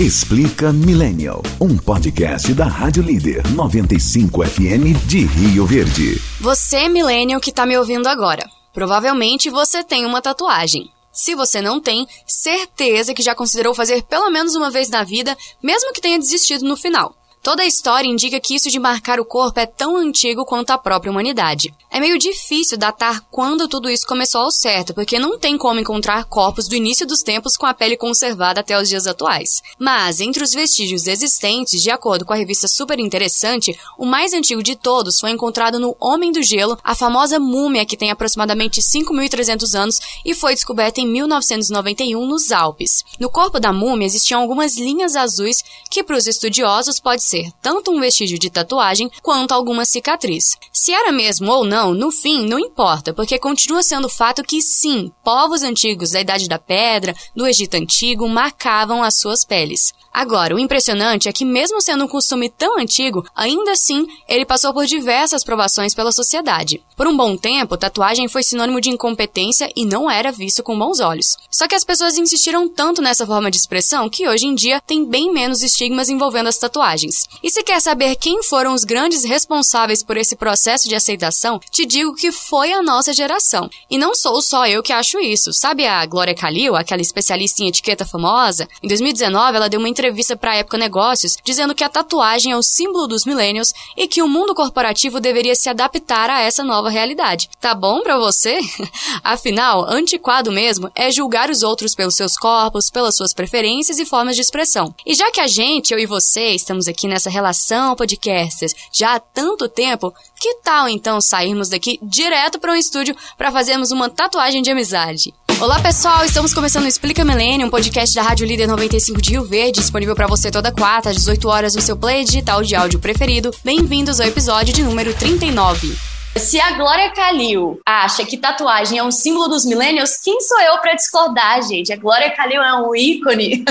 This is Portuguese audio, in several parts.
Explica Millennial, um podcast da Rádio Líder 95 FM de Rio Verde. Você, Millennial, que tá me ouvindo agora. Provavelmente você tem uma tatuagem. Se você não tem, certeza que já considerou fazer pelo menos uma vez na vida, mesmo que tenha desistido no final. Toda a história indica que isso de marcar o corpo é tão antigo quanto a própria humanidade. É meio difícil datar quando tudo isso começou ao certo, porque não tem como encontrar corpos do início dos tempos com a pele conservada até os dias atuais. Mas, entre os vestígios existentes, de acordo com a revista Super Interessante, o mais antigo de todos foi encontrado no Homem do Gelo, a famosa múmia que tem aproximadamente 5.300 anos e foi descoberta em 1991 nos Alpes. No corpo da múmia existiam algumas linhas azuis que, para os estudiosos, pode ser tanto um vestígio de tatuagem quanto alguma cicatriz. Se era mesmo ou não, no fim, não importa, porque continua sendo fato que sim, povos antigos da Idade da Pedra, do Egito Antigo, marcavam as suas peles. Agora, o impressionante é que, mesmo sendo um costume tão antigo, ainda assim ele passou por diversas provações pela sociedade. Por um bom tempo, tatuagem foi sinônimo de incompetência e não era visto com bons olhos. Só que as pessoas insistiram tanto nessa forma de expressão que hoje em dia tem bem menos estigmas envolvendo as tatuagens. E se quer saber quem foram os grandes responsáveis por esse processo de aceitação, te digo que foi a nossa geração. E não sou só eu que acho isso. Sabe a Glória Calil, aquela especialista em etiqueta famosa? Em 2019, ela deu uma entrevista para a Época Negócios dizendo que a tatuagem é o símbolo dos millennials e que o mundo corporativo deveria se adaptar a essa nova realidade. Tá bom para você? Afinal, antiquado mesmo é julgar os outros pelos seus corpos, pelas suas preferências e formas de expressão. E já que a gente, eu e você, estamos aqui nessa relação podcasters já há tanto tempo, que tal então sairmos daqui direto para um estúdio para fazermos uma tatuagem de amizade? Olá pessoal, estamos começando o Explica Milênio, um podcast da Rádio Líder 95 de Rio Verde, disponível para você toda quarta às 18 horas no seu play digital de áudio preferido. Bem-vindos ao episódio de número 39. Se a Glória Calil acha que tatuagem é um símbolo dos millennials, quem sou eu para discordar, gente? A Glória Calil é um ícone.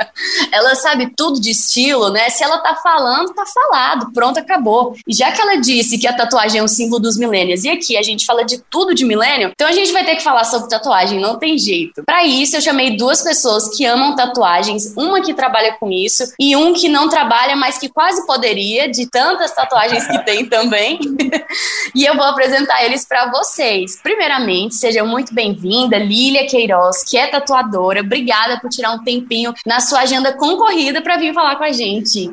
ela sabe tudo de estilo, né? Se ela tá falando, tá falado, pronto, acabou. E já que ela disse que a tatuagem é um símbolo dos millennials e aqui a gente fala de tudo de millennial, então a gente vai ter que falar sobre tatuagem, não tem jeito. Para isso eu chamei duas pessoas que amam tatuagens, uma que trabalha com isso e um que não trabalha, mas que quase poderia, de tantas tatuagens que tem também. e eu vou apresentar eles para vocês. Primeiramente, seja muito bem-vinda, Lília Queiroz, que é tatuadora. Obrigada por tirar um tempinho na sua agenda concorrida para vir falar com a gente.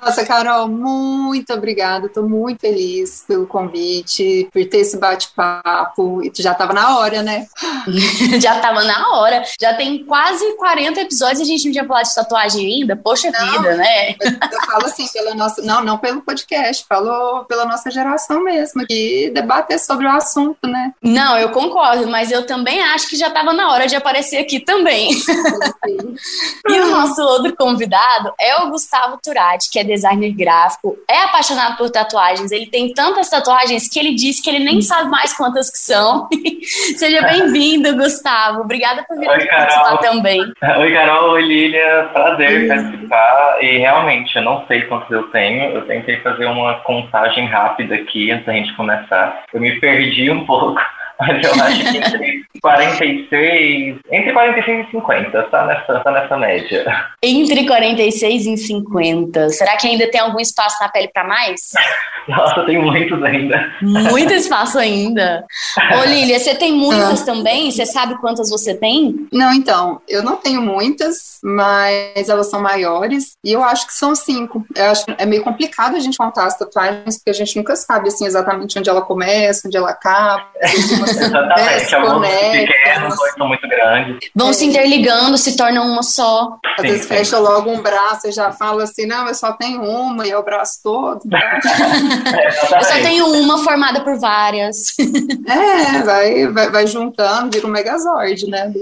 Nossa, Carol, muito obrigada. Estou muito feliz pelo convite, por ter esse bate-papo. Já estava na hora, né? Já estava na hora. Já tem quase 40 episódios e a gente não tinha falado de tatuagem ainda. Poxa não, vida, né? Eu falo assim, pela nossa. Não, não pelo podcast, falo pela nossa geração mesmo, que debater sobre o assunto, né? Não, eu concordo, mas eu também acho que já estava na hora de aparecer aqui também. e o nosso outro convidado é o Gustavo Turati, que é designer gráfico, é apaixonado por tatuagens. Ele tem tantas tatuagens que ele disse que ele nem sabe mais quantas que são. Seja bem-vindo, Gustavo. Obrigada por vir aqui participar também. Oi, Carol. Oi, Lília. Prazer uhum. participar. E realmente, eu não sei quantos eu tenho. Eu tentei fazer uma contagem rápida aqui antes da gente começar tá? Eu me perdi um pouco, mas eu acho que entre 46, entre 46 e 50, tá nessa, tá nessa média. Entre 46 e 50. Será que ainda tem algum espaço na pele para mais? Nossa, tem muitos ainda. Muito espaço ainda. Ô, Lília, você tem muitas ah. também? Você sabe quantas você tem? Não, então, eu não tenho muitas, mas elas são maiores e eu acho que são cinco. Eu acho que é meio complicado a gente contar as tatuagens, porque a gente nunca sabe assim exatamente onde ela começa, onde ela acaba. Exatamente, alguns pequenos, são muito grandes. Vão é. se interligando, se tornam uma só. Às sim, vezes sim. fecha logo um braço e já fala assim, não, eu só tenho uma e é o braço todo. É, eu só tenho uma formada por várias. É, vai, vai, vai juntando, vira um megazord, né?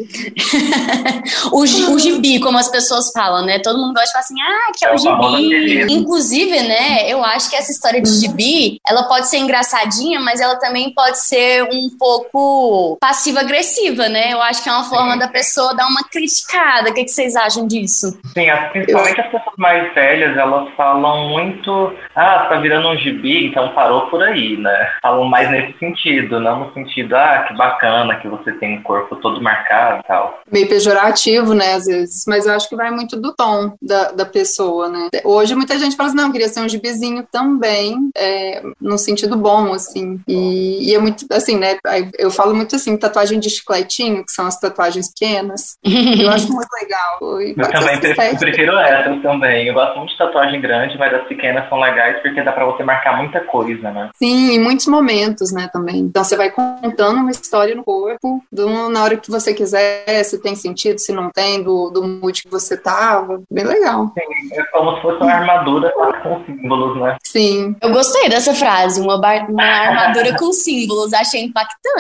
o, o gibi, como as pessoas falam, né? Todo mundo gosta de falar assim, ah, que é o gibi. Inclusive, né, eu acho que essa história de gibi, ela pode ser engraçadinha, mas ela também pode ser um pouco pouco passiva-agressiva, né? Eu acho que é uma forma Sim. da pessoa dar uma criticada. O que, que vocês acham disso? Sim, principalmente as pessoas mais velhas, elas falam muito, ah, tá virando um gibi, então parou por aí, né? Falam mais nesse sentido, não no sentido, ah, que bacana que você tem um corpo todo marcado e tal. Meio pejorativo, né, às vezes, mas eu acho que vai muito do tom da, da pessoa, né? Hoje muita gente fala assim, não, queria ser um gibizinho também, é, no sentido bom, assim, e, e, é muito, assim, né, eu falo muito assim, tatuagem de chicletinho, que são as tatuagens pequenas, eu acho muito legal. E eu também prefiro, prefiro essas também, eu gosto muito de tatuagem grande, mas as pequenas são legais porque dá pra você marcar muita coisa, né? Sim, em muitos momentos, né, também. Então você vai contando uma história no corpo, do, na hora que você quiser, se tem sentido, se não tem, do, do mood que você tava. Bem legal. Sim, é como se fosse uma armadura com símbolos, né? Sim. Eu gostei dessa frase, uma, uma armadura com símbolos, achei impactante.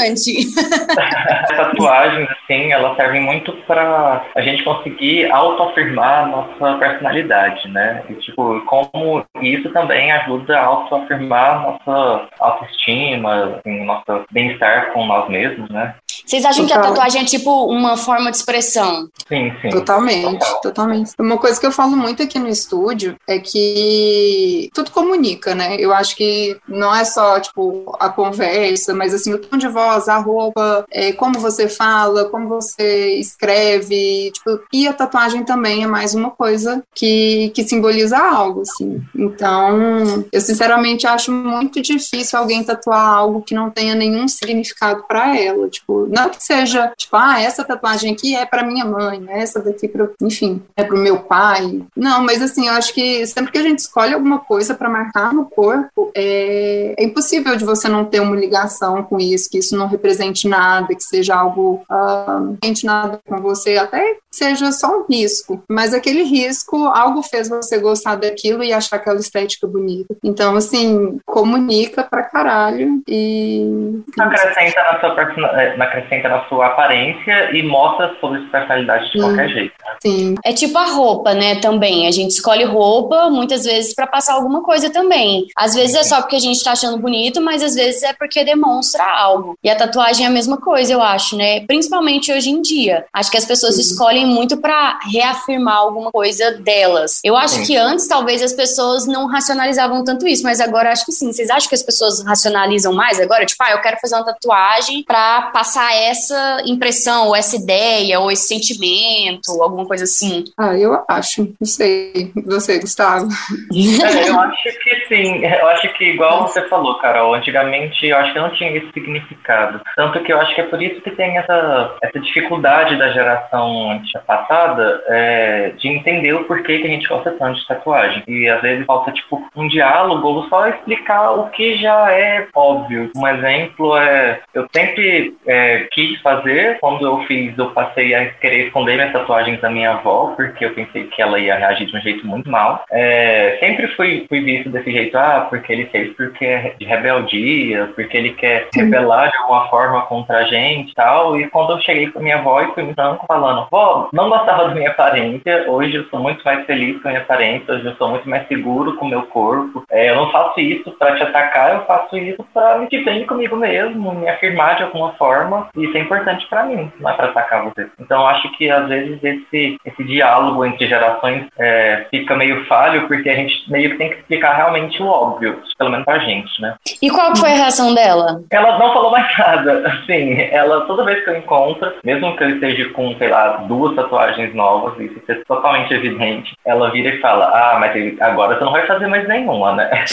Tatuagens, assim, elas servem muito para a gente conseguir autoafirmar a nossa personalidade, né? E, tipo, como isso também ajuda a autoafirmar nossa autoestima, assim, nosso bem-estar com nós mesmos, né? Vocês acham Total. que a tatuagem é tipo uma forma de expressão? Sim, sim. Totalmente, Total. totalmente. Uma coisa que eu falo muito aqui no estúdio é que tudo comunica, né? Eu acho que não é só, tipo, a conversa, mas assim, o tom de voz, a roupa, é, como você fala, como você escreve, tipo, e a tatuagem também é mais uma coisa que, que simboliza algo, assim. Então, eu sinceramente acho muito difícil alguém tatuar algo que não tenha nenhum significado para ela, tipo, não que seja, tipo, ah, essa tatuagem aqui é para minha mãe, né? essa daqui, pra, enfim, é para o meu pai. Não, mas assim, eu acho que sempre que a gente escolhe alguma coisa para marcar no corpo, é, é, impossível de você não ter uma ligação com isso, que isso não represente nada, que seja algo uh, nada com você, até seja só um risco, mas aquele risco, algo fez você gostar daquilo e achar aquela estética bonita. Então, assim, comunica pra caralho e. Acrescenta na sua, acrescenta na sua aparência e mostra a sua personalidade de qualquer jeito. Né? Sim. É tipo a roupa, né? Também. A gente escolhe roupa muitas vezes para passar alguma coisa também. Às vezes é só porque a gente tá achando bonito, mas às vezes é porque demonstra algo. E a tatuagem é a mesma coisa, eu acho, né? Principalmente hoje em dia. Acho que as pessoas Sim. escolhem muito para reafirmar alguma coisa delas. Eu acho Sim. que antes talvez as pessoas não racionalizavam tanto isso, mas agora acho que sim. Vocês acham que as pessoas racionalizam mais agora? Tipo, ah, eu quero fazer uma tatuagem para passar essa impressão, ou essa ideia, ou esse sentimento, alguma coisa assim? Ah, eu acho. Não sei. Você, Gustavo? É, eu acho que sim. Eu acho que, igual você falou, Carol, antigamente eu acho que não tinha esse significado. Tanto que eu acho que é por isso que tem essa, essa dificuldade da geração passada é, de entender o porquê que a gente gosta tanto de tatuagem. E às vezes falta, tipo, um diálogo ou só explicar o que já é óbvio. Um exemplo é, eu sempre é, quis fazer, quando eu fiz, eu passei a querer esconder minhas tatuagens da minha avó, porque eu pensei que ela ia reagir de um jeito muito mal. É, sempre fui, fui visto desse jeito, ah, porque ele fez porque é de rebeldia, porque ele quer rebelar de alguma forma contra a gente e tal. E quando eu cheguei com minha avó e fui me falando, vó, não gostava da minha aparência, hoje eu sou muito mais feliz com a minha aparência, hoje eu sou muito mais seguro com o meu corpo. É, eu não faço isso para te atacar, eu faço isso para me sentir bem comigo mesmo, me afirmar de alguma forma. E isso é importante para mim, não é para atacar você. Então acho que às vezes esse, esse diálogo entre gerações é, fica meio falho, porque a gente meio que tem que explicar realmente o óbvio, pelo menos pra gente, né? E qual foi a reação dela? Ela não falou mais nada. Assim, ela toda vez que eu encontro, mesmo que eu esteja com, sei lá, duas tatuagens novas, isso é totalmente evidente, ela vira e fala: Ah, mas agora você não vai fazer mais nenhuma, né?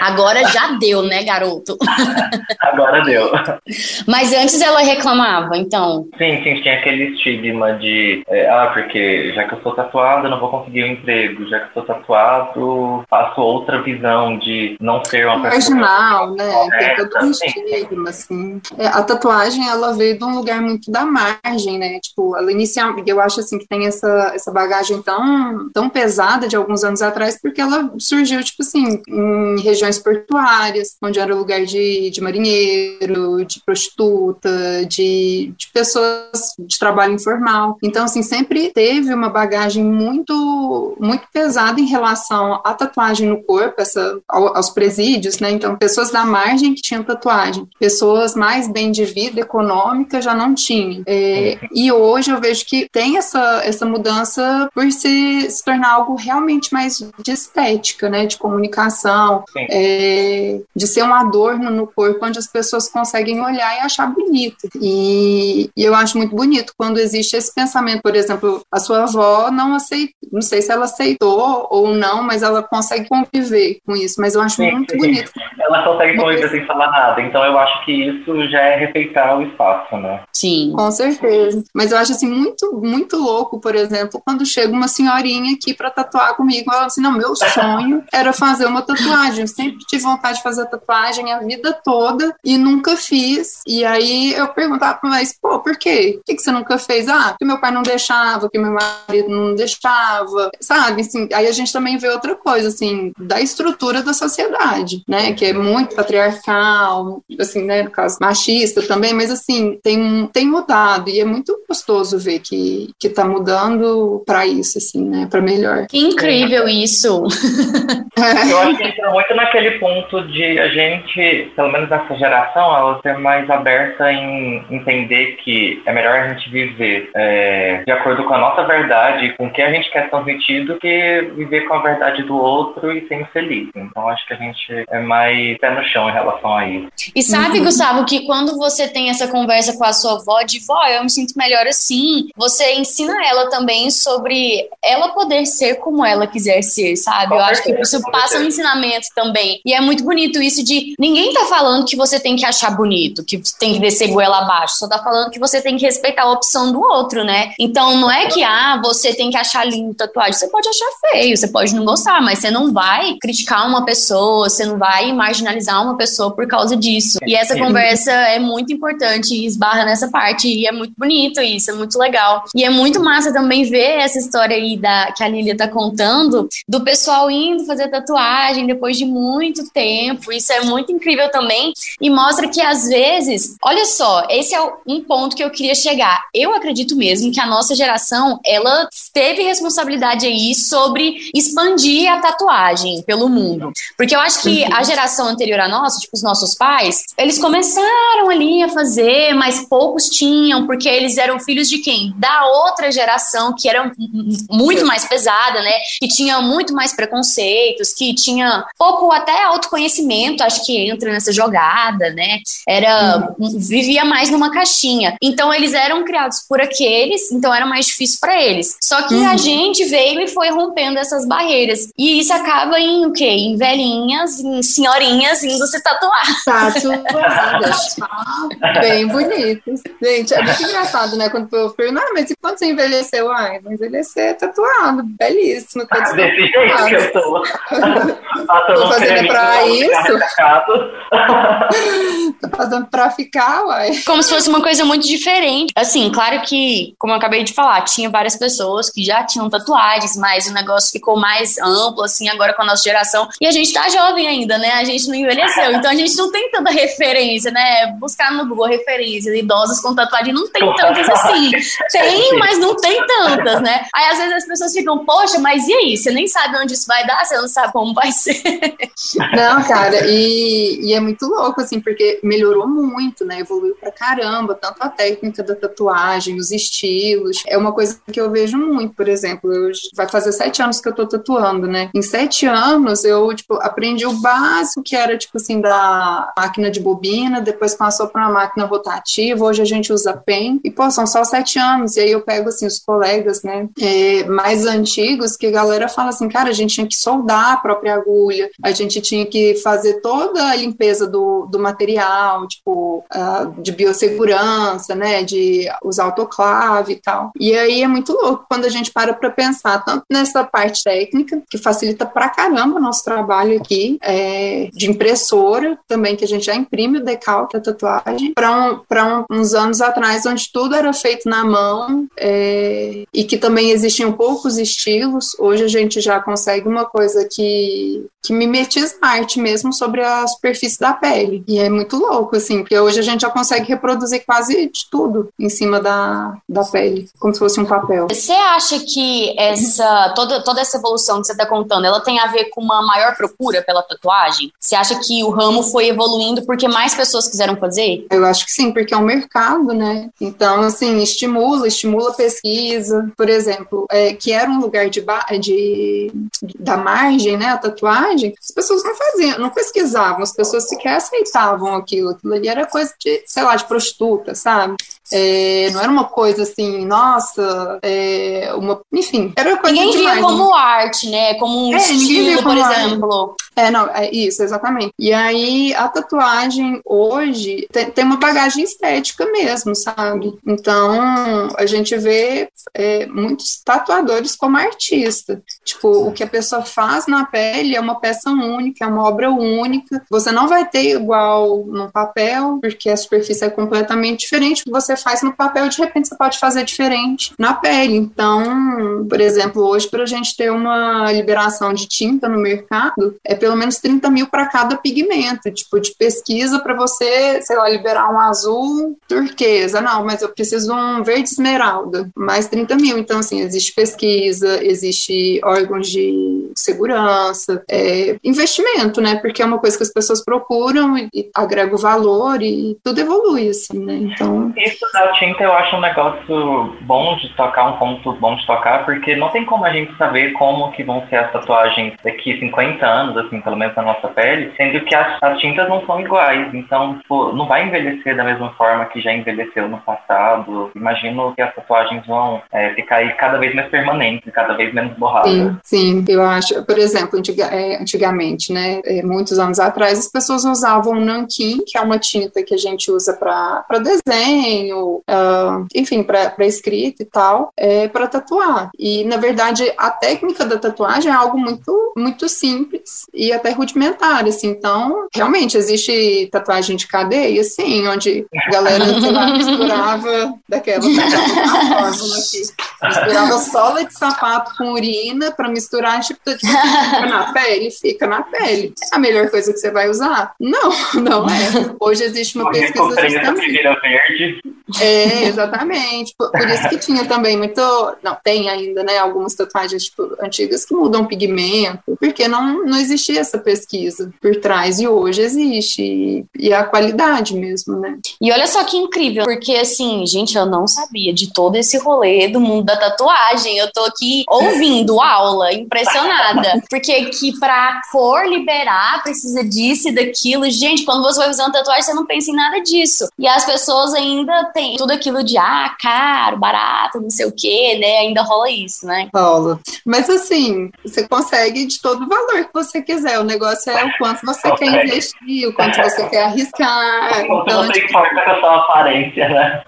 agora já deu, né, garoto? agora deu. Mas antes ela reclamava, então? Sim, sim, tinha aquele estigma de: é, Ah, porque já que eu sou tatuado, eu não vou conseguir um emprego, já que eu sou tatuado, faço outra visão de não ser uma pessoa. Marginal, né? Correta, Tem todo um estigma, assim. É, a tatuagem, ela veio de um lugar muito da margem, né? Tipo, ela inicial, eu acho assim que tem essa, essa bagagem tão, tão pesada de alguns anos atrás, porque ela surgiu, tipo assim, em regiões portuárias, onde era lugar de, de marinheiro, de prostituta de, de pessoas de trabalho informal. Então, assim, sempre teve uma bagagem muito, muito pesada em relação à tatuagem no corpo, essa, aos presídios, né? Então, pessoas da margem que tinham tatuagem, pessoas mais bem de vida econômica já não tinham. É, e hoje eu vejo que tem essa, essa mudança por se, se tornar algo realmente mais de estética, né? De comunicação, é, de ser um adorno no corpo onde as pessoas conseguem olhar e achar bonito. E, e eu acho muito bonito quando existe esse pensamento, por exemplo, a sua avó não aceitou, não sei se ela aceitou ou não, mas ela consegue conviver com isso, mas eu acho sim, muito sim. bonito. Ela consegue conviver sem falar nada, então eu acho que isso já é respeitar o espaço, né? Sim. Com certeza. Mas eu acho assim muito, muito louco, por exemplo, quando chega uma senhorinha aqui para tatuar comigo, ela assim, não, meu sonho era fazer uma tatuagem. Eu sempre tive vontade de fazer tatuagem a vida toda e nunca fiz. E aí eu perguntava, mas pô, por quê? Por que, que você nunca fez? Ah, porque meu pai não deixava, porque meu marido não deixava, sabe? Assim, aí a gente também vê outra coisa, assim, da estrutura da sociedade, né? Que é muito patriarcal, assim, né? No caso, machista também, mas assim, tem, tem mudado e é muito gostoso ver que, que tá mudando para isso, assim, né? Para melhor. Que incrível isso! Eu acho que entra muito naquele ponto de a gente, pelo menos nessa geração, ela ser mais aberta em entender que é melhor a gente viver é, de acordo com a nossa verdade, com o que a gente quer transmitir, do que viver com a verdade do outro e ser infeliz. Então acho que a gente é mais pé no chão em relação a isso. E sabe, uhum. Gustavo, que quando você tem essa conversa com a sua avó de vó, eu me sinto melhor assim, você ensina ela também sobre ela poder ser como ela quiser ser, sabe? eu acho que isso passa um ensinamento também. E é muito bonito isso de ninguém tá falando que você tem que achar bonito, que tem que descer goela abaixo, só tá falando que você tem que respeitar a opção do outro, né? Então não é que, ah, você tem que achar lindo tatuagem. Você pode achar feio, você pode não gostar, mas você não vai criticar uma pessoa, você não vai marginalizar uma pessoa por causa disso. E essa conversa é muito importante esbarra nessa parte. E é muito bonito isso, é muito legal. E é muito massa também ver essa história aí da, que a Lilia tá contando, do pessoal indo fazer tatuagem depois de muito tempo. Isso é muito incrível também. E mostra que às vezes, olha só, esse é um ponto que eu queria chegar. Eu acredito mesmo que a nossa geração, ela teve responsabilidade aí sobre expandir a tatuagem pelo mundo. Porque eu acho que a geração anterior à nossa, tipo os nossos pais, eles começaram ali a fazer, mas poucos tinham, porque eles eram filhos de quem? Da outra geração que era muito mais pesada, né? Que tinha muito mais preconceitos, que tinha pouco até autoconhecimento, acho que entra nessa jogada, né? Era vivia mais numa caixinha. Então eles eram criados por aqueles, então era mais difícil para eles. Só que uhum. a gente veio e foi rompendo essas barreiras. E isso acaba em o quê? Em velhinhas, em senhorinhas indo se tatuar. Tatuadas. Bem bonitas. Gente, é muito engraçado, né? Quando eu pergunto, ah, mas e quando você envelheceu? Ai, vou envelhecer tatuado. Belíssimo. Tá Desse jeito que eu tô. tô fazendo pra isso. tô fazendo pra ficar, uai. Como se fosse uma coisa muito diferente. Assim, claro que, como eu acabei de falar, tinha várias pessoas que já tinham tatuagens, mas o negócio ficou mais amplo, assim, agora com a nossa geração. E a gente tá jovem ainda, né? A gente não envelheceu. Então a gente não tem tanta referência, né? Buscar no Google referências, idosos com tatuagem, não tem tantas assim. Tem, mas não tem tantas, né? Aí às vezes as pessoas ficam, poxa, mas e aí? Você nem sabe onde isso vai dar, você não sabe como vai ser. Não, cara, e, e é muito louco, assim, porque melhorou muito, né? Evoluiu pra caramba, tanto a técnica da tatuagem, os estilos. É uma coisa que eu vejo muito, por exemplo, eu, vai fazer sete anos que eu tô tatuando, né? Em sete anos eu, tipo, aprendi o básico que era, tipo assim, da máquina de bobina, depois passou para uma máquina rotativa, hoje a gente usa pen, e pô, são só sete anos, e aí eu pego, assim, os colegas, né, é, mais antigos, que a galera fala assim, cara, a gente tinha que soldar a própria agulha, a gente tinha que fazer toda a limpeza do, do material, tipo, uh, de biossegurança, né, de usar autoclave e tal. E aí é muito louco quando a gente para para pensar tanto nessa parte técnica, que facilita pra caramba o nosso trabalho aqui, é, de impressora também, que a gente já imprime o decalque, a tatuagem, para um, um, uns anos atrás, onde tudo era feito na mão é, e que também existiam poucos estilos. Hoje a gente já consegue uma coisa que, que mimetiza a arte mesmo sobre a superfície da pele. E é muito louco, assim, porque hoje a gente já consegue reproduzir quase de tudo em cima da, da pele, como se fosse um papel. Você acha que essa toda, toda essa evolução que você está contando, ela tem a ver com uma maior procura pela tatuagem? Você acha que o ramo foi evoluindo porque mais pessoas quiseram fazer? Eu acho que sim, porque é um mercado, né? Então, assim, estimula, estimula a pesquisa. Por exemplo, é, que era um lugar de, de, da margem, né? A tatuagem, as pessoas não faziam, não pesquisavam, as pessoas sequer aceitavam aquilo. Aquilo ali era coisa de, sei lá, de prostituta, sabe? É, não era uma coisa assim, nossa, é, uma, enfim, era coisa Ninguém via como arte, né? Como um é, estilo, por exemplo. É, não, é isso, exatamente. E aí a tatuagem hoje tem, tem uma bagagem estética mesmo, sabe? Então a gente vê é, muitos tatuadores como artista. Tipo, o que a pessoa faz na pele é uma peça única, é uma obra única. Você não vai ter igual no papel, porque a superfície é completamente diferente. O que você faz no papel, de repente, você pode fazer diferente na pele. Então, por exemplo, hoje, para a gente ter uma liberação de tinta no mercado, é pelo menos 30 mil para cada pigmento, tipo, de pesquisa para você, sei lá, liberar um azul turquesa. Não, mas eu preciso um verde esmeralda, mais 30 mil. Então, assim, existe pesquisa, existe órgãos de segurança, é, investimento, né? Porque é uma coisa que as pessoas procuram e, e agrega o valor e tudo evolui, assim, né? Então. Isso da tinta eu acho um negócio bom de tocar, um ponto bom de tocar, porque não tem como a gente saber como que vão ser as tatuagens daqui 50 anos, assim, pelo menos na nossa pele, sendo que as, as tintas não são iguais. Então, tipo, não vai envelhecer da mesma forma que já envelheceu no passado. Imagino que as tatuagens vão é, ficar aí cada vez mais permanentes, cada vez menos borradas. Sim, sim, eu acho. Por exemplo, antiga, é, antigamente, né, é, muitos anos atrás, as pessoas usavam nanquim, que é uma tinta que a gente usa para desenho, uh, enfim, para escrita e tal, é, para tatuar. E, na verdade, a técnica da tatuagem é algo muito, muito simples e até rudimentar, assim. Então, realmente, existe tatuagem de cadeia, assim, onde a galera, misturava daquela, daquela fórmula aqui, misturava sola de sapato com urina para misturar, tipo, tipo, fica na pele, fica na pele. É a melhor coisa que você vai usar? Não, não é. Hoje existe uma pesquisa justamente... verde. É, exatamente. Por, por, isso que tinha também muito... Não, tem ainda, né, algumas tatuagens, tipo, antigas que mudam pigmento, porque não, não existia essa pesquisa por trás, e hoje existe, e, e a qualidade mesmo, né? E olha só que incrível, porque assim, gente, eu não sabia de todo esse rolê do mundo da tatuagem, eu tô aqui ouvindo aula, impressionada, porque que pra cor liberar precisa disso e daquilo, gente, quando você vai fazer uma tatuagem, você não pensa em nada disso, e as pessoas ainda têm tudo aquilo de, ah, caro, barato, não sei o que, né, ainda rola isso, né? Rola, mas assim, você consegue de todo o valor que você quiser, o negócio é o quanto você quer investir, o quanto você quer arriscar. Então, não tipo... importa com a sua aparência, né?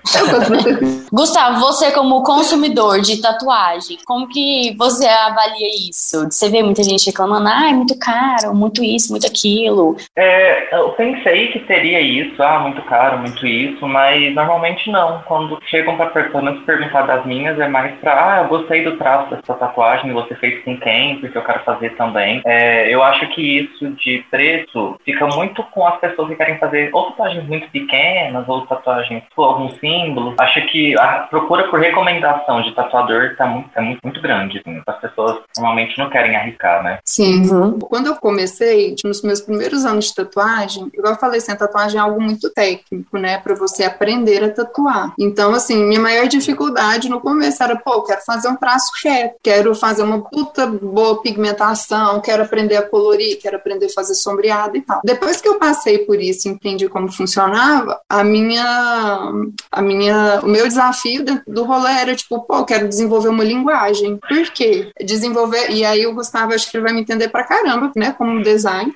Gustavo, você como consumidor de tatuagem, como que você avalia isso? Você vê muita gente reclamando, ah, é muito caro, muito isso, muito aquilo. É, eu pensei que teria isso, ah, muito caro, muito isso, mas normalmente não. Quando chegam para pessoas perguntar das minhas, é mais pra, ah, eu gostei do traço dessa tatuagem, você fez com quem? Porque eu quero fazer também. É, eu acho que isso de preço fica muito com as pessoas que querem fazer ou tatuagens muito pequenas, ou tatuagens com algum símbolo. Acho que a procura por recomendação de tatuador tá muito, é muito, muito grande. Assim. As pessoas normalmente não querem arriscar, né? Sim. Uhum. Quando eu comecei, tipo, nos meus primeiros anos de tatuagem, igual eu falei, assim, a tatuagem é algo muito técnico, né? Pra você aprender a tatuar. Então, assim, minha maior dificuldade no começo era, pô, quero fazer um traço reto, quero fazer uma puta boa pigmentação, quero aprender a colorir, quero aprender a fazer sombreado e tal. Depois que eu passei por isso, entendi como funcionava, a minha, a minha, o meu desafio do rolê era tipo, pô, quero desenvolver uma linguagem. Por quê? Desenvolver, e aí o Gustavo acho que ele vai me entender pra caramba, né, como design.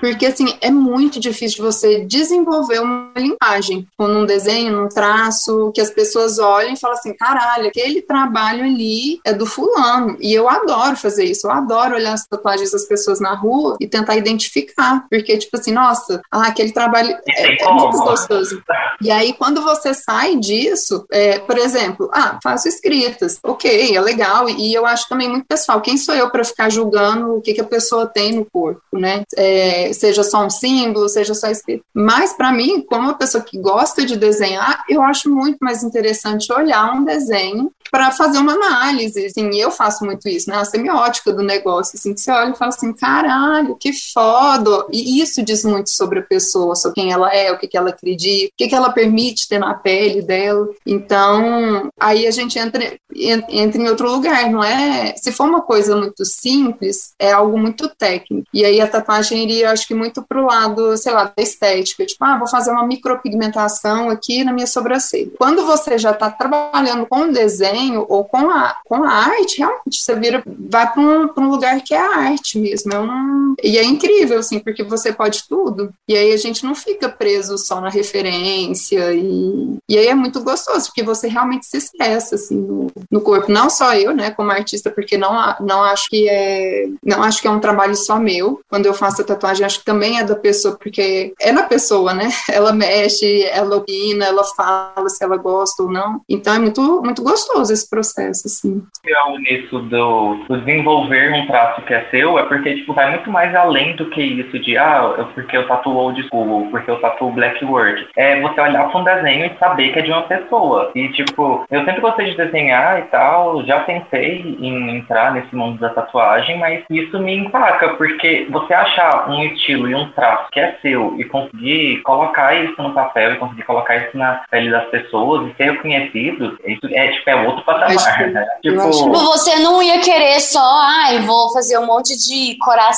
Porque assim, é muito difícil você desenvolver uma linguagem, com um desenho, num traço, que as pessoas olhem e falem assim, caralho, aquele trabalho ali é do fulano. e eu adoro fazer isso, eu adoro olhar as tatuagens das pessoas na rua e tentar identificar, porque, tipo assim, nossa, ah, aquele trabalho é, é muito gostoso. E aí, quando você sai disso, é, por exemplo, ah, faço escritas, ok, é legal, e eu acho também muito pessoal, quem sou eu para ficar julgando o que, que a pessoa tem no corpo, né? É, seja só um símbolo, seja só escrito. Mas, para mim, como uma pessoa que gosta de desenhar, eu acho muito mais interessante olhar um desenho para fazer uma análise, assim, eu faço muito isso, né, a semiótica do negócio, assim, que você olha e fala assim, caralho, que foda, e isso diz muito sobre a pessoa, sobre quem ela é, o que, que ela acredita, o que, que ela permite ter na pele dela, então, aí a gente entra, entra em outro lugar, não é, se for uma coisa muito simples, é algo muito técnico, e aí a tatuagem iria, acho que muito pro lado, sei lá, da estética, tipo, ah, vou fazer uma micropigmentação aqui na minha sobrancelha. Quando você já está trabalhando com desenho, desenho ou com a, com a arte, realmente você vira, vai para um, um lugar que é a arte mesmo. É um, e é incrível, assim, porque você pode tudo. E aí a gente não fica preso só na referência. E, e aí é muito gostoso, porque você realmente se expressa, assim, no, no corpo. Não só eu, né, como artista, porque não, não acho que é não acho que é um trabalho só meu. Quando eu faço a tatuagem, acho que também é da pessoa, porque é na pessoa, né? Ela mexe, ela opina, ela fala se ela gosta ou não. Então é muito, muito gostoso esse processo, assim. O nisso do, do, desenvolver um traço que é seu é porque, tipo, vai muito mais além do que isso de, ah, porque eu tatuo old school, porque eu tatuo black work. É você olhar para um desenho e saber que é de uma pessoa. E, tipo, eu sempre gostei de desenhar e tal, já pensei em entrar nesse mundo da tatuagem, mas isso me empaca, porque você achar um estilo e um traço que é seu e conseguir colocar isso no papel e conseguir colocar isso na pele das pessoas e ser reconhecido, isso é, tipo, é outro patamar, né? Tipo... tipo... você não ia querer só, ai, ah, vou fazer um monte de coração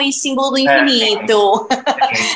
e símbolo do é, infinito.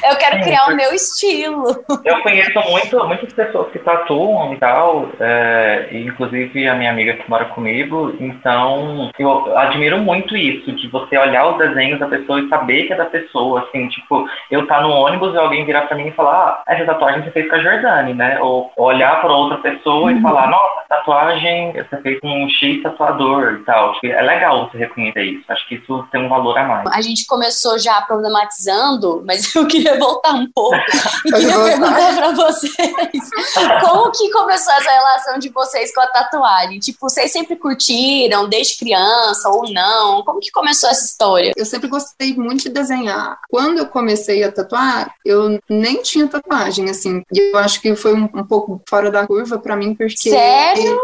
É, eu quero sim, criar o meu estilo. Eu conheço muito, muitas pessoas que tatuam e tal, é, inclusive a minha amiga que mora comigo, então eu admiro muito isso, de você olhar os desenhos da pessoa e saber que é da pessoa, assim, tipo, eu tá no ônibus e alguém virar pra mim e falar, ah, essa tatuagem você fez com a Jordane, né? Ou olhar pra outra pessoa uhum. e falar, nossa, tatuagem você fez um X tatuador e tal. É legal você reconhecer isso. Acho que isso tem um valor a mais. A gente começou já problematizando, mas eu queria voltar um pouco e queria perguntar para vocês como que começou essa relação de vocês com a tatuagem? Tipo, vocês sempre curtiram desde criança ou não? Como que começou essa história? Eu sempre gostei muito de desenhar. Quando eu comecei a tatuar, eu nem tinha tatuagem, assim. E eu acho que foi um, um pouco fora da curva para mim, porque. Sério?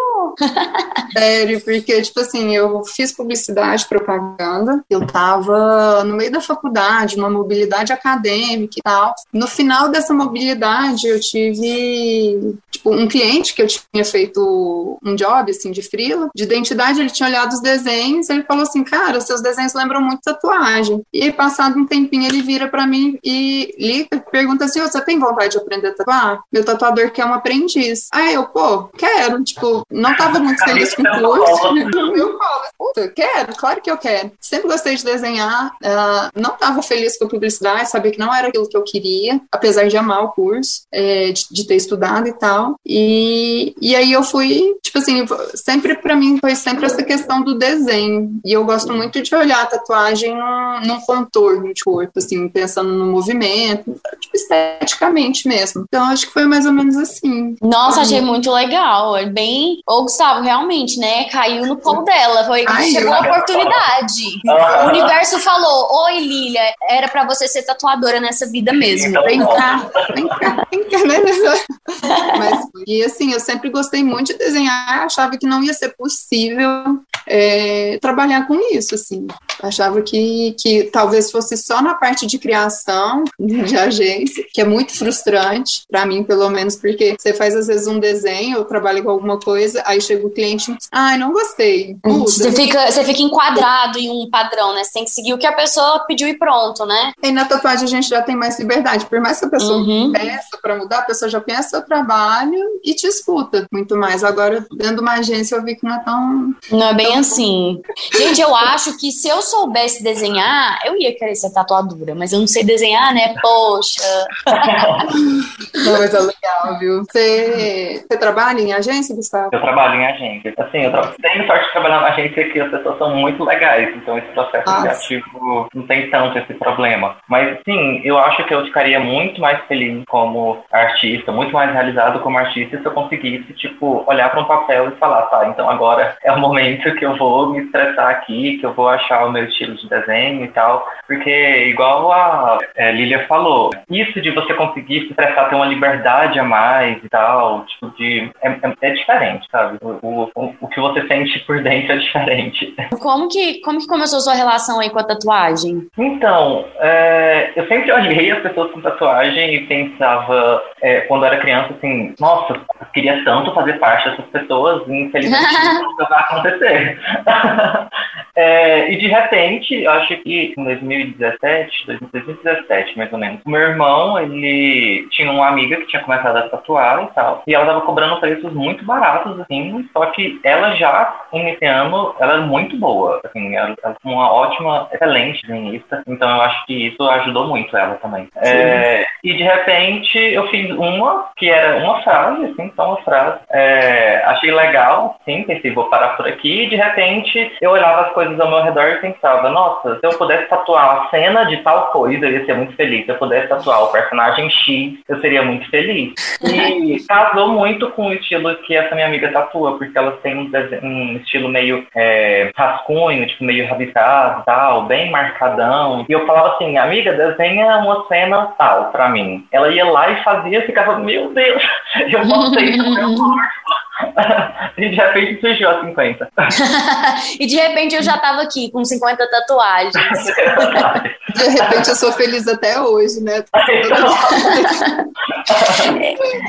Sério, porque, tipo assim, eu fiz publicidade, propaganda, eu tava no meio da faculdade, uma mobilidade acadêmica e tal. No final dessa mobilidade, eu tive, tipo, um cliente que eu tinha feito um job, assim, de frila, de identidade, ele tinha olhado os desenhos, ele falou assim, cara, seus desenhos lembram muito tatuagem. E aí, passado um tempinho, ele vira para mim e liga, pergunta assim, você tem vontade de aprender a tatuar? Meu tatuador quer um aprendiz. Aí eu, pô, quero, tipo, não tava muito feliz com o curso. Meu colo. Puta, quero, claro que eu quero. Sempre gostei de desenhar. Uh, não tava feliz com a publicidade, sabia que não era aquilo que eu queria, apesar de amar o curso, é, de, de, ter estudado e tal. E, e aí eu fui, tipo assim, sempre para mim foi sempre essa questão do desenho. E eu gosto muito de olhar a tatuagem num, num contorno de corpo, assim, pensando no movimento, tipo, esteticamente mesmo. Então acho que foi mais ou menos assim. Nossa, achei muito legal. É bem Ô, Gustavo, realmente, né? Caiu no colo dela. Foi, Ai, chegou a oportunidade. Ah. O universo falou: Oi, Lilia, era para você ser tatuadora nessa vida mesmo. Então, vem cá, vem cá, vem cá, né? Mas, e assim, eu sempre gostei muito de desenhar, achava que não ia ser possível é, trabalhar com isso, assim. Achava que, que talvez fosse só na parte de criação de agência, que é muito frustrante, para mim, pelo menos, porque você faz às vezes um desenho, ou trabalha com alguma coisa coisa, aí chega o cliente, ai, não gostei. Muda. Você fica, você fica enquadrado em um padrão, né? Você tem que seguir o que a pessoa pediu e pronto, né? E na tatuagem a gente já tem mais liberdade. Por mais que a pessoa uhum. peça para mudar, a pessoa já conhece seu trabalho e te escuta muito mais. Agora, dentro de uma agência, eu vi que não é tão. Não é bem assim. Gente, eu acho que se eu soubesse desenhar, eu ia querer ser tatuadora, mas eu não sei desenhar, né? Poxa. não, mas é legal, viu? Você, você trabalha em agência, Gustavo? Eu trabalho em agência. Assim, eu tenho sorte de trabalhar na agência que as pessoas são muito legais, então esse processo Nossa. criativo não tem tanto esse problema. Mas sim, eu acho que eu ficaria muito mais feliz como artista, muito mais realizado como artista se eu conseguisse, tipo, olhar para um papel e falar, tá, então agora é o momento que eu vou me estressar aqui, que eu vou achar o meu estilo de desenho e tal. Porque, igual a é, Lilia falou, isso de você conseguir se estressar, ter uma liberdade a mais e tal, tipo, de. É, é, é diferente, sabe? O, o, o, que você sente por dentro é diferente. Como que, como que começou a sua relação aí com a tatuagem? Então, é, eu sempre olhei as pessoas com tatuagem e pensava, é, quando eu era criança, assim, nossa, eu queria tanto fazer parte dessas pessoas, e infelizmente nunca vai acontecer. é, e de repente, acho que em 2017, 2017 mais ou menos, o meu irmão, ele tinha uma amiga que tinha começado a tatuar e tal, e ela tava cobrando preços muito baratos, assim, só que ela já, iniciando, ela era muito boa, assim, ela, ela uma ótima, excelente desenhista, então eu acho que isso ajudou muito ela também. É, e de repente, eu fiz uma, que era uma frase, assim, só uma frase, é, achei legal, sim, pensei, vou parar por aqui, e de repente, eu olhava as coisas ao meu redor e pensava, nossa, se eu pudesse tatuar a cena de tal coisa, eu ia ser muito feliz. Se eu pudesse tatuar o personagem X, eu seria muito feliz. E casou muito com o estilo que essa minha amiga porque elas têm um, um estilo meio é, rascunho, tipo, meio rabiscado tal, bem marcadão. E eu falava assim, amiga, desenha uma cena tal pra mim. Ela ia lá e fazia, ficava, meu Deus, eu postei no meu corpo. e de repente surgiu a 50. e de repente eu já tava aqui com 50 tatuagens. de repente eu sou feliz até hoje, né?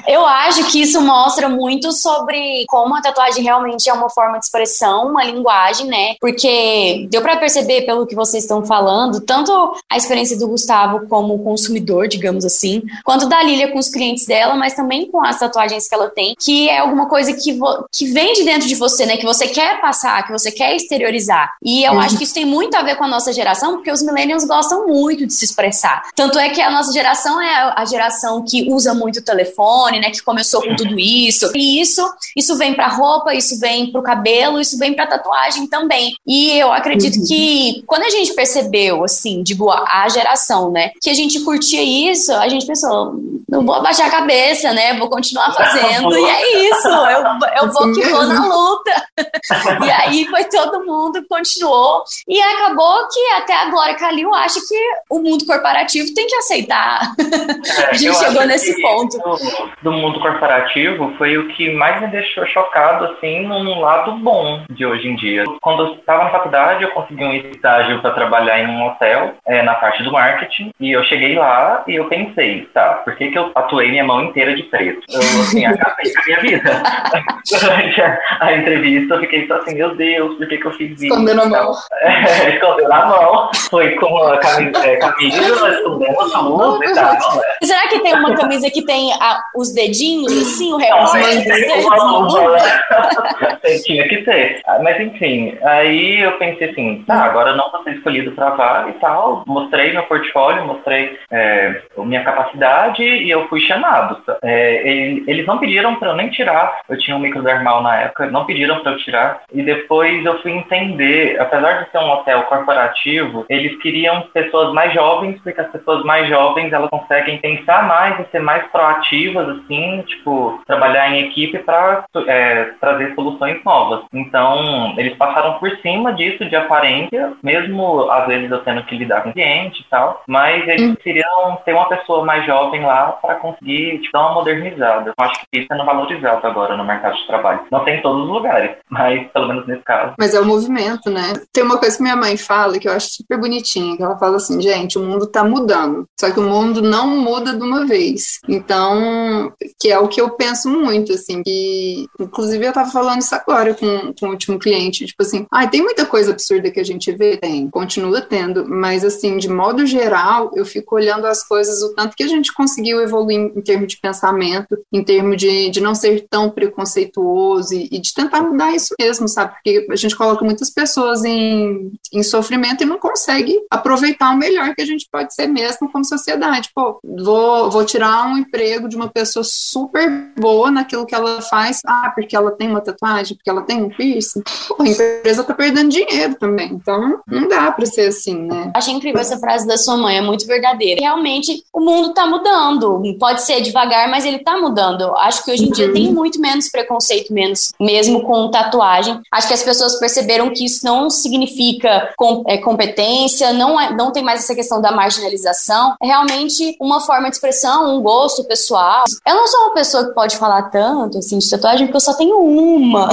eu acho que isso mostra muito sobre como a tatuagem realmente é uma forma de expressão, uma linguagem, né? Porque deu para perceber pelo que vocês estão falando, tanto a experiência do Gustavo como consumidor, digamos assim, quanto da Lilia com os clientes dela, mas também com as tatuagens que ela tem, que é alguma coisa que, que vem de dentro de você, né? Que você quer passar, que você quer exteriorizar. E eu uhum. acho que isso tem muito a ver com a nossa geração, porque os millennials gostam muito de se expressar. Tanto é que a nossa geração é a geração que usa muito o telefone, né? Que começou com tudo isso. E isso, isso vem pra roupa, isso vem pro cabelo, isso vem pra tatuagem também. E eu acredito uhum. que quando a gente percebeu, assim, digo, a geração, né? Que a gente curtia isso, a gente pensou, não vou abaixar a cabeça, né? Vou continuar fazendo. e é isso. Eu eu vou que vou na luta. e aí foi todo mundo, continuou. E acabou que até agora Calil acha que o mundo corporativo tem que aceitar. É, a gente chegou nesse ponto. Do, do, mundo corporativo foi o que mais me deixou chocado, assim, num lado bom de hoje em dia. Quando eu estava na faculdade, eu consegui um estágio para trabalhar em um hotel, é, na parte do marketing, e eu cheguei lá e eu pensei, tá, por que, que eu atuei minha mão inteira de preto? Eu, assim, acabei com a minha vida. durante a, a, entrevista, eu fiquei só assim, meu Deus, por que, que eu fiz isso? Escondendo a mão. É, escondendo a mão. Foi com a camisa, é, camisa escondendo a mão e tal. Né? Será que tem uma camisa que tem a, os dedinhos, assim, o realmente Tinha que ter. Ah, mas enfim, aí eu pensei assim, tá, agora não vou ser escolhido pra e tal. Mostrei meu portfólio, mostrei é, minha capacidade e eu fui chamado. É, eles não pediram pra eu nem tirar, eu tinha um microdermal na época, não pediram para eu tirar. E depois eu fui entender, apesar de ser um hotel corporativo, eles queriam pessoas mais jovens, porque as pessoas mais jovens elas conseguem pensar mais e ser mais proativas, assim, tipo, trabalhar em equipe para é, trazer soluções novas. Então, eles passaram por cima disso de aparência, mesmo às vezes eu tendo que lidar com cliente e tal, mas eles hum. queriam ter uma pessoa mais jovem lá para conseguir tipo, dar uma modernizada. Eu acho que isso é não valorizado agora no mercado de trabalho. Não tem em todos os lugares, mas pelo menos nesse caso. Mas é o movimento, né? Tem uma coisa que minha mãe fala que eu acho super bonitinha, que ela fala assim, gente, o mundo tá mudando. Só que o mundo não muda de uma vez. Então, que é o que eu penso muito, assim, que inclusive eu tava falando isso agora com, com o último cliente, tipo assim, ah, tem muita coisa absurda que a gente vê, tem, continua tendo, mas assim, de modo geral, eu fico olhando as coisas, o tanto que a gente conseguiu evoluir em termos de pensamento, em termos de, de não ser tão preconceituoso preconceituoso e, e, de tentar mudar isso mesmo, sabe? Porque a gente coloca muitas pessoas em, em sofrimento e não consegue aproveitar o melhor que a gente pode ser mesmo como sociedade. Pô, vou, vou tirar um emprego de uma pessoa super boa naquilo que ela faz, ah, porque ela tem uma tatuagem, porque ela tem um piercing. Pô, a empresa tá perdendo dinheiro também, então não dá pra ser assim, né? Achei incrível essa frase da sua mãe, é muito verdadeira. Realmente, o mundo tá mudando. Pode ser devagar, mas ele tá mudando. Acho que hoje em dia uhum. tem muito menos preconceito, menos mesmo com tatuagem. Acho que as pessoas perceberam que isso não significa com, é, competência, não, é, não tem mais essa questão da marginalização. É realmente uma forma de expressão, um gosto pessoal. Eu não sou uma pessoa que pode falar tanto assim de tatuagem, porque eu só tenho uma.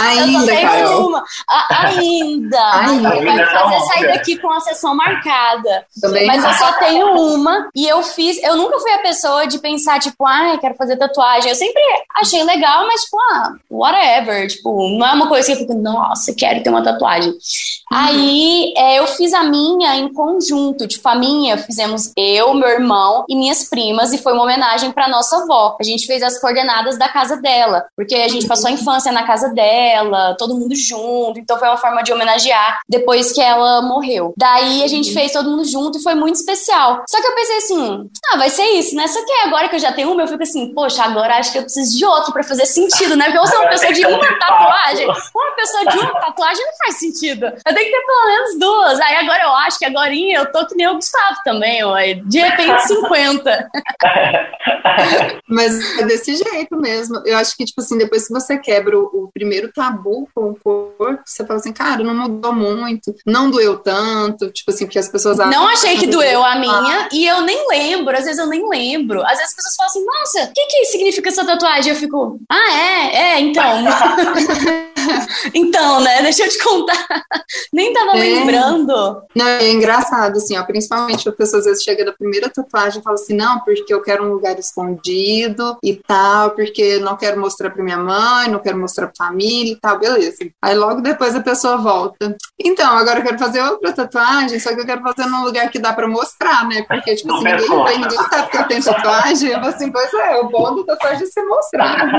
Ainda, eu só tenho Carol. uma. A, ainda. ainda. Vai fazer sair daqui com a sessão marcada. Também. Mas eu só tenho uma e eu fiz. Eu nunca fui a pessoa de pensar, tipo, ai, ah, quero fazer tatuagem. Eu sempre achei legal, mas, tipo, ah, whatever. Tipo, não é uma coisa que eu fico, nossa, quero ter uma tatuagem. Uhum. Aí é, eu fiz a minha em conjunto. Tipo, a minha fizemos eu, meu irmão e minhas primas, e foi uma homenagem para nossa avó. A gente fez as coordenadas da casa dela, porque a gente passou a infância na casa dela, todo mundo junto, então foi uma forma de homenagear depois que ela morreu. Daí a gente fez todo mundo junto e foi muito especial. Só que eu pensei assim, ah, vai ser isso, né? Só que agora que eu já tenho uma, eu fico assim, poxa, agora acho que eu preciso de outro para fazer sentido, né? Porque eu sou uma pessoa de uma tatuagem, uma pessoa de uma tatuagem não faz sentido. Eu tenho que ter pelo menos duas. Aí agora eu acho que agora eu tô que nem o Gustavo também, ué. De repente 50. Mas é desse jeito mesmo. Eu acho que, tipo assim, depois que você quebra o, o primeiro tabu com o corpo, você fala assim, cara, não mudou muito, não doeu tanto, tipo assim, porque as pessoas acham. Não achei que doeu a minha, e eu nem lembro, às vezes eu nem lembro. Às vezes as pessoas falam assim, nossa, o que, que significa essa tatuagem? Eu fico, ah, é, é, então. então, né, deixa eu te contar. nem tava é. lembrando. Não, é engraçado, assim, ó, principalmente a pessoa às vezes chega da primeira tatuagem e fala assim, não, porque eu quero um lugar escondido e tal, porque não quero mostrar pra minha mãe, não quero mostrar pra família e tal, beleza. Aí logo depois a pessoa volta. Então, agora eu quero fazer outra tatuagem, só que eu quero fazer num lugar que dá pra mostrar, né? Porque, tipo assim, ninguém, vem, ninguém sabe que eu tenho tatuagem. Eu falo assim, pois é, o bom da tatuagem é se mostrar.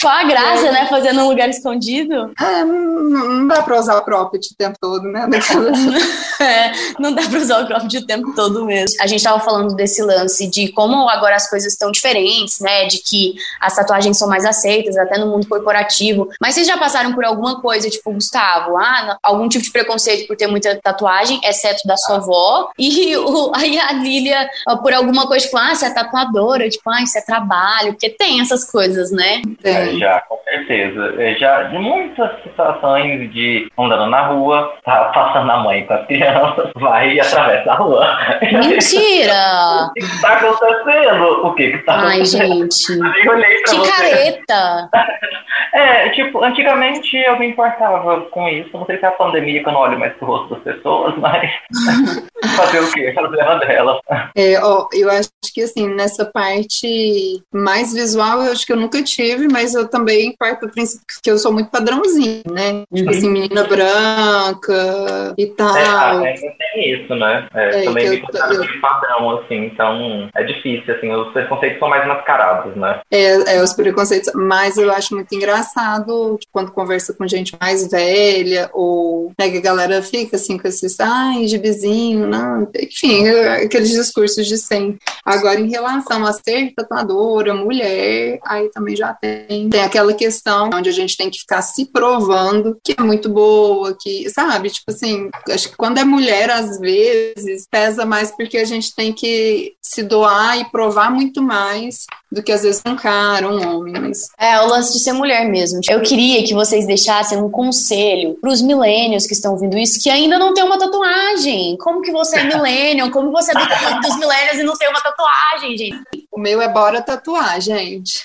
Qual a graça, é. né? Fazer num lugar escondido? É, não, dá pra usar o cropped o tempo todo, né? é, não dá pra usar o cropped o tempo todo mesmo. A gente tava falando desse lance de como agora as coisas estão diferentes, né? De que as tatuagens são mais aceitas, até no mundo corporativo. Mas vocês já passaram por alguma coisa, tipo, Gustavo, ah, algum tipo de preconceito por ter muita tatuagem, exceto da sua avó? E o, aí a Lília, por alguma coisa, tipo, ah, você é tatuadora, tipo, ah, isso é trabalho, porque tem essas coisas, né? É, já, com certeza. É, já, de muitas situações de andando na rua, tá passando a mãe com as crianças, vai e atravessa a rua. Mentira! o que, que tá acontecendo? O que que tá Ai, acontecendo? gente. que você. careta! é, tipo, antigamente eu me importava com isso. Não sei se é a pandemia que eu não olho mais pro rosto das pessoas, mas fazer o quê? Problema dela. É, ó, eu acho que assim, nessa parte mais visual, eu acho que eu nunca tive, mas eu também parto do princípio que eu sou muito padrãozinho, né? Tipo uhum. Tipo assim, menina branca e tal. É, ainda tem isso, né? É, é também me eu, de padrão, assim, então é difícil, assim, os preconceitos são mais mascarados, né? É, é, os preconceitos, mas eu acho muito engraçado quando conversa com gente mais velha, ou né, que a galera fica assim com esses, ai, gibizinho, não, enfim, aqueles discursos de sempre. Agora, em relação a ser tatuadora, mulher, aí também já tem, tem aquela questão onde a gente tem que ficar se provando que é muito boa, que, sabe, tipo assim, acho que quando é mulher, às vezes, pesa mais porque a gente tem que se doar e provar muito mais do que às vezes um cara, um homem. Mas... É, o lance de ser mulher mesmo. Eu queria que vocês deixassem um conselho para os milênios que estão ouvindo isso, que ainda não tem uma tatuagem. Como que você é milênio? Como você é do, dos milênios e não tem uma tatuagem, gente? O meu é bora tatuar, gente.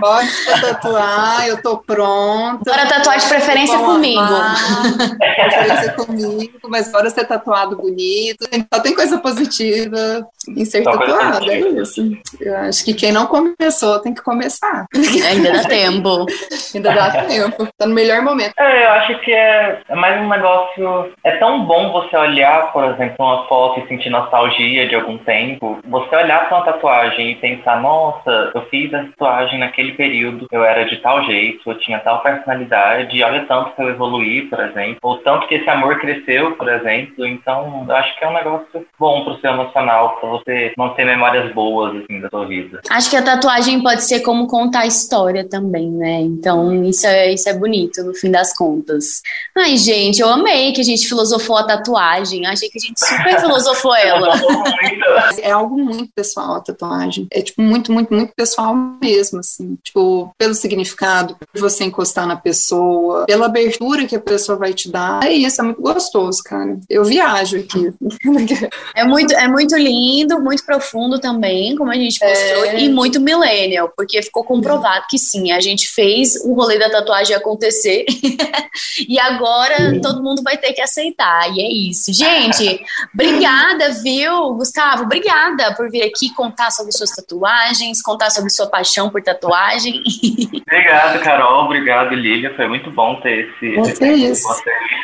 bora tatuar, eu tô pronta. Bora tatuar de preferência comigo. preferência comigo, mas bora ser tatuado bonito. Só tem coisa positiva em ser tatuado, é isso. Eu acho que quem não começou tem que começar. Ainda dá tempo. Ainda dá tempo. Tá no melhor momento. É, eu acho que é, é mais um negócio. É tão bom você olhar, por exemplo, uma foto e sentir nostalgia de algum tempo. Você olhar pra uma tatuagem e pensar, nossa, eu fiz a tatuagem naquele período, eu era de tal jeito, eu tinha tal personalidade, e olha tanto que eu evoluí, por exemplo, ou tanto que esse amor cresceu, por exemplo. Então, eu acho que é um negócio bom pro seu emocional, pra você manter memórias boas, assim, da sua vida. Acho que a tatuagem pode ser como contar a história também, né? Então, isso é, isso é bonito, no fim das contas. Ai, gente, eu amei que a gente filosofou a tatuagem. Achei que a gente super filosofou ela. é algo muito pessoal a tatuagem. É, tipo, muito, muito, muito pessoal mesmo, assim. Tipo, pelo significado, por você encostar na pessoa, pela abertura que a pessoa vai te dar. É isso, é muito gostoso, cara. Eu viajo aqui. É muito, é muito lindo, muito profundo também, como a gente mostrou, é... e muito millennial, porque ficou comprovado que sim, a gente fez o rolê da tatuagem acontecer e agora todo mundo vai ter que aceitar, e é isso. Gente, obrigada, viu, Gustavo? Obrigada por vir aqui contar sobre suas tatuagens, contar sobre sua paixão por tatuagem. Obrigado, Carol. Obrigado, Lília. Foi muito bom ter esse. Você é isso.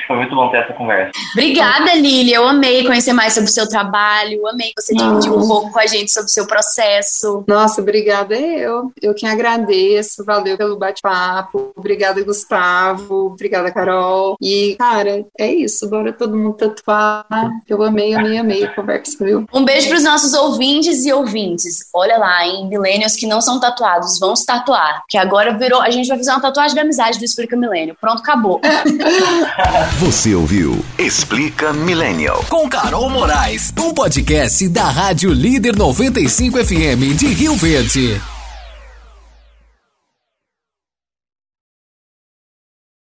Foi muito bom ter essa conversa. Obrigada, Lília. Eu amei conhecer mais sobre o seu trabalho. Amei você dividiu um pouco com a gente sobre o seu processo. Nossa, obrigada eu. Eu que agradeço. Valeu pelo bate-papo. Obrigada, Gustavo. Obrigada, Carol. E, cara, é isso. Bora todo mundo tatuar. Eu amei, amei, amei a conversa, viu? Um beijo para os nossos ouvintes e ouvintes. Olha lá, em milênios que não são tatuados, vão se tatuar. Que agora virou. A gente vai fazer uma tatuagem de amizade do Explica Milênio. Pronto, acabou. Você ouviu Explica Millennial. Com Carol Moraes, um podcast da Rádio Líder 95 FM de Rio Verde.